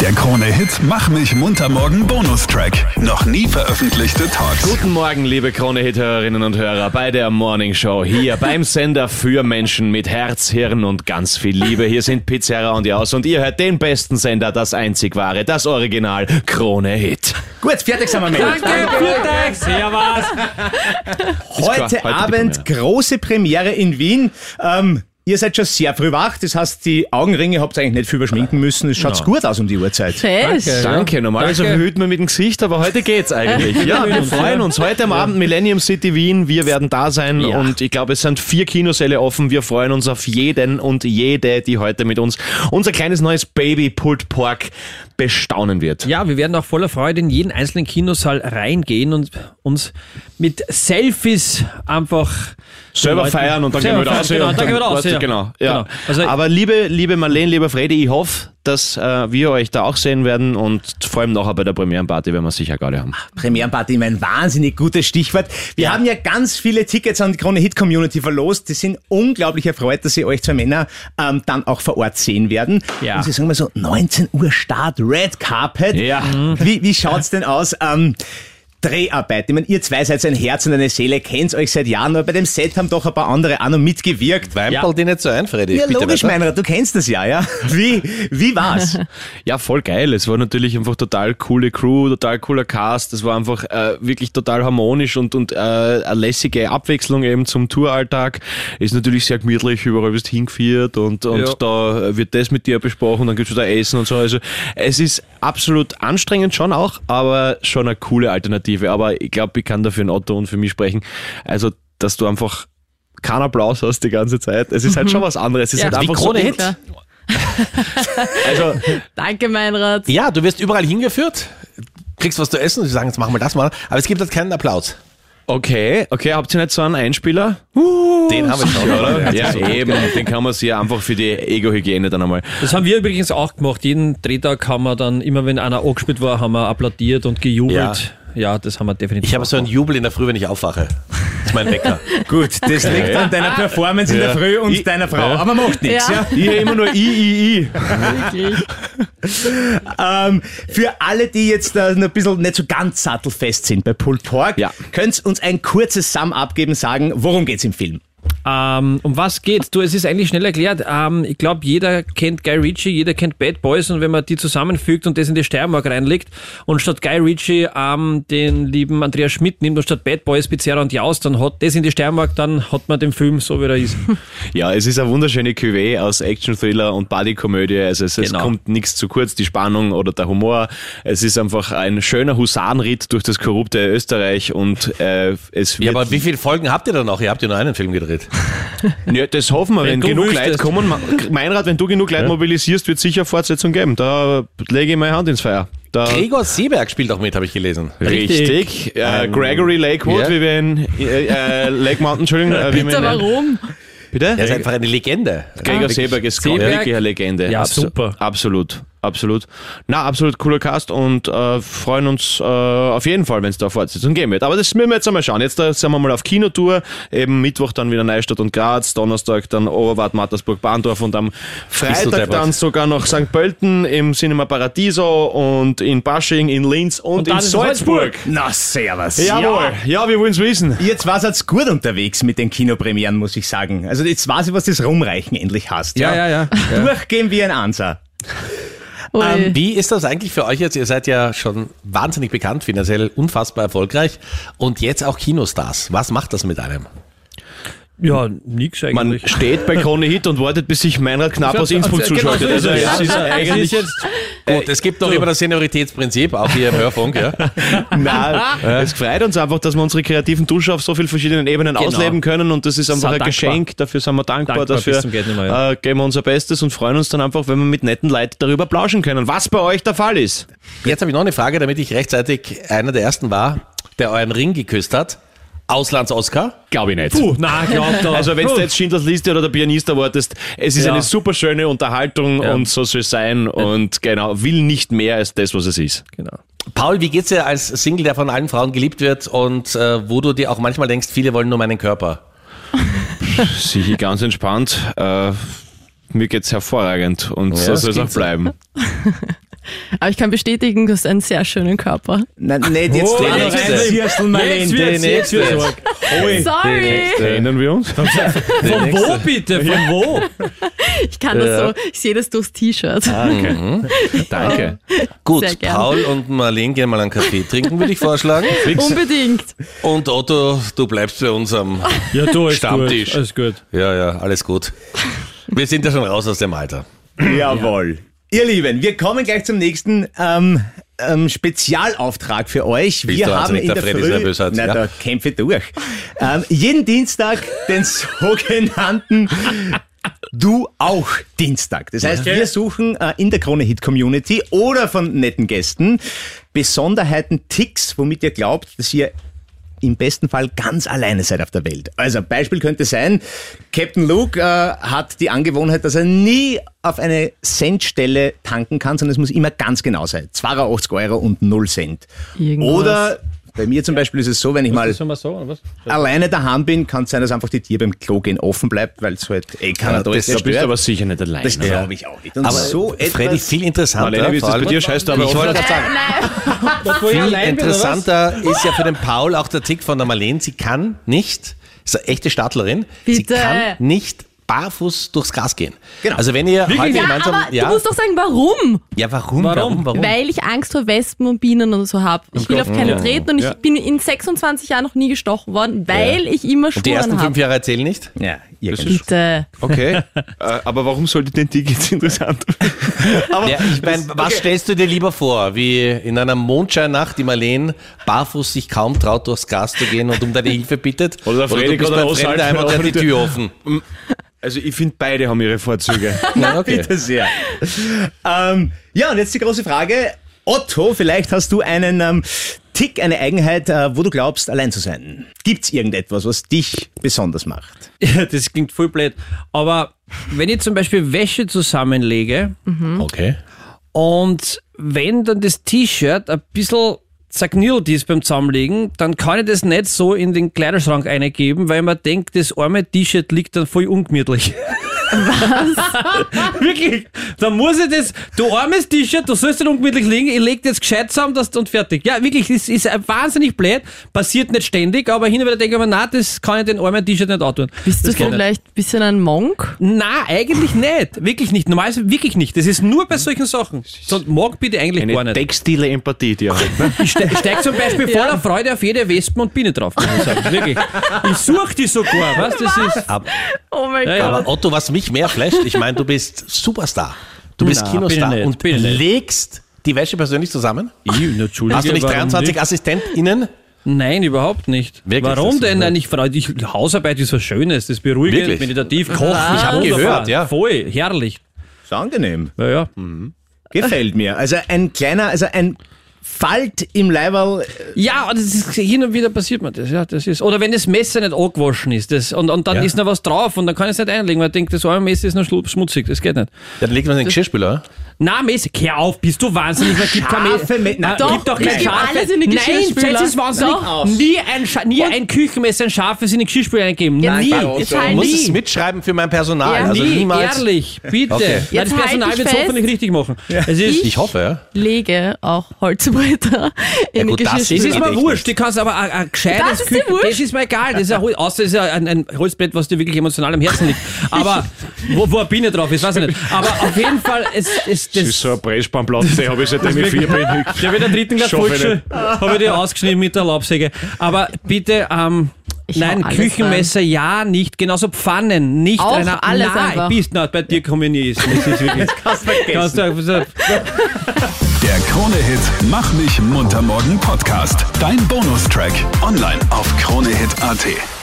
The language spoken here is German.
Der Krone-Hit Mach mich munter morgen Bonustrack. Noch nie veröffentlichte Talks. Guten Morgen, liebe Krone-Hit-Hörerinnen und Hörer, bei der Morning Show hier beim Sender für Menschen mit Herz, Hirn und ganz viel Liebe. Hier sind Pizzeria und Jaus und ihr hört den besten Sender, das einzig wahre, das Original Krone-Hit. Gut, fertig sind wir mit. Danke, Viertex, servus. Heute, Heute Abend große Premiere in Wien. Ähm, ihr seid schon sehr früh wach, das heißt, die Augenringe habt ihr eigentlich nicht viel überschminken müssen. Es schaut gut aus um die Uhrzeit. Fest. Danke, normalerweise Danke. verhüten wir mit dem Gesicht, aber heute geht's eigentlich. Ja, wir freuen uns. Heute am Abend Millennium City Wien, wir werden da sein Ja. und ich glaube, es sind vier Kinosäle offen. Wir freuen uns auf jeden und jede, die heute mit uns unser kleines neues Baby Pulled Pork bestaunen wird. Ja, wir werden auch voller Freude in jeden einzelnen Kinosaal reingehen und uns mit Selfies einfach selber Leuten- feiern und dann gehen Selber wir wieder raus. genau, und dann gehen wir raus, du, ja. Genau, ja. Genau. Also- Aber liebe, liebe Marlene, lieber Freddy, ich hoffe, dass äh, wir euch da auch sehen werden und vor allem nachher bei der Premierenparty werden wir sicher gerade haben. Premierenparty immer ein wahnsinnig gutes Stichwort. Wir haben ja ganz viele Tickets an die Krone Hit Community verlost. Die sind unglaublich erfreut, dass sie euch zwei Männer ähm, dann auch vor Ort sehen werden. Ja. Und sie sagen mal so, 19 Uhr Start, Red Carpet. Ja. Wie, wie schaut's denn aus? Ähm, Dreharbeit. Ich meine, ihr zwei seid ein Herz und eine Seele, kennt euch seit Jahren, aber bei dem Set haben doch ein paar andere auch noch mitgewirkt. Weimpel dir nicht so ein, Freddy. Ja, Bitte logisch, weiter. Meinrad, du kennst das ja, ja? Wie, wie war's? Ja, voll geil. Es war natürlich einfach total coole Crew, total cooler Cast. Es war einfach äh, wirklich total harmonisch und, und äh, eine lässige Abwechslung eben zum Touralltag. Ist natürlich sehr gemütlich, überall wirst hingeführt und, und Ja. da wird das mit dir besprochen, dann gibt's wieder Essen und so. Also es ist absolut anstrengend schon auch, aber schon eine coole Alternative. Aber ich glaube, ich kann da für ein Otto und für mich sprechen. Also, dass du einfach keinen Applaus hast die ganze Zeit. Es ist halt schon was anderes. Es ist Ja, halt wie einfach Krone so, Hit. Klar. also, Danke, Meinrad. Ja, du wirst überall hingeführt, kriegst was zu essen, sie sagen, jetzt machen wir das mal, aber es gibt halt keinen Applaus. Okay, okay, habt ihr nicht so einen Einspieler? Den haben wir schon, oder? Ja, eben, den kann man sich ja einfach für die Ego-Hygiene dann einmal. Das haben wir übrigens auch gemacht. Jeden Drehtag haben wir dann, immer wenn einer angespielt war, haben wir applaudiert und gejubelt. Ja, das haben wir definitiv Ich habe so einen. Jubel in der Früh, wenn ich aufwache. Das ist mein Wecker. Gut, das liegt an deiner Performance in der Früh und deiner Frau. Aber macht nichts, ja? Ja. Ich höre immer nur I, I, I. Wirklich. Ähm, für alle, die jetzt äh, noch ein bisschen nicht so ganz sattelfest sind bei Pulled Pork, Ja. könnt uns ein kurzes Sum-Up geben, sagen, worum geht's im Film? Ähm, um was geht's? Du, es ist eigentlich schnell erklärt. Ähm, ich glaube, jeder kennt Guy Ritchie, jeder kennt Bad Boys und wenn man die zusammenfügt und das in die Steiermark reinlegt und statt Guy Ritchie ähm, den lieben Andreas Schmidt nimmt und statt Bad Boys Pizzeria und Jaus, dann hat das in die Steiermark, dann hat man den Film so, wie er ist. Ja, es ist eine wunderschöne Cuvée aus Action-Thriller und Bodykomödie. Also es, es Genau. kommt nichts zu kurz, die Spannung oder der Humor. Es ist einfach ein schöner Husarenritt durch das korrupte Österreich und äh, es wird... Ja, aber wie viele Folgen habt ihr dann noch? Ihr habt ja nur einen Film gedreht. Ja, das hoffen wir, wenn, Wenn du genug Leute kommen. Meinrad, wenn du genug Leute mobilisierst, wird sicher Fortsetzung geben. Da lege ich meine Hand ins Feuer. Da Gregor Seeberg spielt auch mit, habe ich gelesen. Richtig. Äh, Gregory Lakewood, ja. wie wir in äh, äh, Lake Mountain, Entschuldigung. Äh, wie Bitte, ihn warum? Bitte? Er ist einfach eine Legende. Gregor Seeberg ist wirklich eine Legende. Ja, super. Absolut, absolut. Na, absolut cooler Cast und äh, freuen uns äh, auf jeden Fall, wenn es da Fortsetzung geben wird. Aber das müssen wir jetzt einmal schauen. Jetzt da sind wir mal auf Kinotour. Eben Mittwoch dann wieder Neustadt und Graz, Donnerstag dann Oberwart, Mattersburg, Bahndorf und am Freitag dann sogar noch St. Pölten im Cinema Paradiso und in Basching, in Linz und, dann in in Salzburg. Na, servus. Jawohl. Ja, wir wollen es wissen. Jetzt war es gut unterwegs mit den Kinopremieren, muss ich sagen. Also jetzt weiß ich, was das Rumreichen endlich hast. Ja, ja, ja. Durchgehen wie ein Ansa. Ui. Wie ist das eigentlich für euch jetzt? Ihr seid ja schon wahnsinnig bekannt, finanziell unfassbar erfolgreich und jetzt auch Kinostars. Was macht das mit einem? Ja, nix Man eigentlich. steht bei Krone Hit und wartet, bis sich Meinrad Knapp aus Innsbruck Genau, zuschaltet. so ist Also es. es ist Ja, eigentlich jetzt, Gut, es gibt noch immer das Senioritätsprinzip, auch hier im Hörfunk. Ja. Nein, es freut uns einfach, dass wir unsere kreativen Dusche auf so vielen verschiedenen Ebenen Genau. ausleben können und das ist einfach ein dankbar. Geschenk. Dafür sind wir dankbar. Dankbar dafür mehr, ja. äh, geben wir unser Bestes und freuen uns dann einfach, wenn wir mit netten Leuten darüber plauschen können, was bei euch der Fall ist. Jetzt habe ich noch eine Frage, damit ich rechtzeitig einer der ersten war, der euren Ring geküsst hat. Auslands-Oscar. Glaube ich nicht. Puh, na, glaub doch. Also wenn du jetzt Schindlers Liste oder der Pianist erwartest, es ist Ja. eine super schöne Unterhaltung Ja. und so soll es sein und genau, will nicht mehr als das, was es ist. Genau. Paul, wie geht's dir als Single, der von allen Frauen geliebt wird und äh, wo du dir auch manchmal denkst, viele wollen nur meinen Körper? Sicher ganz entspannt. Äh, mir geht's hervorragend und so das soll es auch so. bleiben. Aber ich kann bestätigen, du hast einen sehr schönen Körper. Nein, nicht jetzt Oh, nächsten nächste. Jetzt wird's, jetzt wird's. Ui. Sorry, Erinnern wir uns? Von wo bitte? Von wo? ich kann das so, ich sehe das durchs T-Shirt. Danke. Gut, Sehr gern. Paul und Marlene gehen mal einen Kaffee trinken, würde ich vorschlagen. Unbedingt. Und Otto, du bleibst bei uns am Ja, du, ist Stammtisch. gut. Alles gut. Ja, ja, alles gut. Wir sind ja schon raus aus dem Alter. Jawohl. Ihr Lieben, wir kommen gleich zum nächsten ähm, ähm, Spezialauftrag für euch. Bist wir du haben wahnsinnig, in der der Früh, nervös heute, na, ja? da kämpfe ich durch. Ähm, jeden Dienstag den sogenannten Du auch Dienstag. Das heißt, wir suchen äh, in der Krone Hit Community oder von netten Gästen Besonderheiten, Ticks, womit ihr glaubt, dass ihr im besten Fall ganz alleine seid auf der Welt. Also Beispiel könnte sein, Captain Luke äh, hat die Angewohnheit, dass er nie auf eine Centstelle tanken kann, sondern es muss immer ganz genau sein. 82 Euro und 0 Cent. Irgendwas. Oder bei mir zum Beispiel ist es so, wenn ich mal wir so, alleine daheim bin, kann es sein, dass einfach die Tür beim Klo gehen offen bleibt, weil es halt eh keiner da ist, Da bist du aber sicher nicht allein. Das glaube ich auch nicht. Und Aber so Freddy, etwas viel interessanter. Marlene, wie ist das bei dir? Scheißt du aber Ich wollte gerade sagen, ich viel interessanter ist ja für den Paul auch der Tick von der Marlene. Sie kann nicht, ist eine echte Startlerin, sie Bitte. kann nicht barfuß durchs Gras gehen. Genau. Also wenn ihr heute Ja, gemeinsam... aber ja, du musst doch sagen, warum? ja, warum, Warum? warum, warum? Weil ich Angst vor Wespen und Bienen und so habe. Ich will auf keine treten und ich Ja. bin in 26 Jahren noch nie gestochen worden, weil ich immer Und die ersten Spuren fünf habe. Jahre erzählen nicht? Ja, irgendwie. Bitte. Okay, äh, aber warum sollte den Tick jetzt interessant? Ja, ich meine, was stellst du dir lieber vor? Wie in einer Mondscheinnacht die Marlene barfuß sich kaum traut, durchs Gras zu gehen und um deine Hilfe bittet? Oder der Freddy du bist außerhalb Fremdheim und der hat die der- Tür offen. Also ich finde, beide haben ihre Vorzüge. Ja, okay. Bitte sehr. ähm, ja, und jetzt die große Frage. Otto, vielleicht hast du einen ähm, Tick, eine Eigenheit, äh, wo du glaubst, allein zu sein. Gibt's irgendetwas, was dich besonders macht? Ja, das klingt voll blöd. Aber wenn ich zum Beispiel Wäsche zusammenlege Okay. und wenn dann das T-Shirt ein bisschen zerknüllt ist beim Zusammenlegen, dann kann ich das nicht so in den Kleiderschrank eingeben, weil man denkt, das arme T-Shirt liegt dann voll ungemütlich. Was? Wirklich. Dann muss ich das, du armes T-Shirt, du sollst nicht ungemütlich liegen, ich leg das gescheit zusammen das, und fertig. Ja, wirklich, das ist wahnsinnig blöd, passiert nicht ständig, aber hin und wieder denke ich mir, na, das kann ich den armen T-Shirt nicht antun. Bist du Das geht nicht. vielleicht ein bisschen ein Monk? Na, eigentlich nicht. Wirklich nicht. Normalerweise wirklich nicht. Das ist nur bei solchen Sachen. So, mag bitte eigentlich gar Eine nicht. textile Empathie, die hat. Ne? Ich ste steig zum Beispiel voller Freude auf jede Wespen und Biene drauf. Kann ich sagen. Wirklich. Ich suche die sogar. Was? Das ist. Oh mein Ja, ja. Gott. Aber Otto, was mich mehr flasht, ich meine, du bist Superstar. Du bist Na, Kinostar ich nicht, und ich legst die Wäsche persönlich zusammen? Ich, Hast du nicht warum 23 nicht? AssistentInnen? Nein, überhaupt nicht. Wirklich? Warum denn? Nein, ich freue dich. Hausarbeit ist was Schönes. Das ist beruhigend, Wirklich? meditativ, kochen. Ich hab wunderbar. gehört, ja. Voll, herrlich. Ist angenehm. Ja, ja. Gefällt mir. Also ein kleiner, also ein Falt im Leiberl. Ja, und das ist, hin und wieder passiert mir das. Ja, das ist, oder wenn das Messer nicht angewaschen ist das, und, und dann Ja. ist noch was drauf und dann kann ich es nicht einlegen, weil ich denke, das arme Messer ist noch schmutzig. Das geht nicht. Dann legt man den Geschirrspüler. Na, Messer, kehr auf, bist du wahnsinnig? Man gibt kein Messer. Ah, doch, gibt doch ich kein alles in den Nein, Geschirrspüler. das ist wahnsinnig. Doch. Nie ein, Scha nie ein Küchenmesser, ein scharfes in den Geschirrspüler eingeben. Jetzt- nie. jetzt halt Du musst nie. es mitschreiben für mein Personal. Ja. also nie, niemals. ehrlich, bitte. Okay. Nein, Jetzt das Personal halt dich wird es hoffentlich richtig machen. Es ist, Ich hoffe, ja. Lege auch Holzbretter in gut, das Das ist ist mir wurscht, die kannst aber ein, ein gescheites Das ist dir Küchen-? Das ist mir egal. Das ist ein, außer es ist ja ein, ein Holzbrett, was dir wirklich emotional am Herzen liegt. Aber wo, wo eine Biene drauf ist, weiß ich nicht. Aber auf jeden Fall, es, es, Das das, ist so ein Pressspanplatte, habe ich seitdem ich vier bin. ich habe in der dritten Klasse Volksschule, habe ich die ausgeschnitten mit der Laubsäge. Aber bitte, ähm, Ich nein, Küchenmesser ja nicht, genauso Pfannen, nicht Auch einer, alles nein, einfach. bist, na, bei dir komme ich nie essen. Das ist wirklich, Kannst vergessen. kannst du, Der Krone-Hit Mach mich munter morgen Podcast. Dein Bonustrack. Online auf kronehit.at.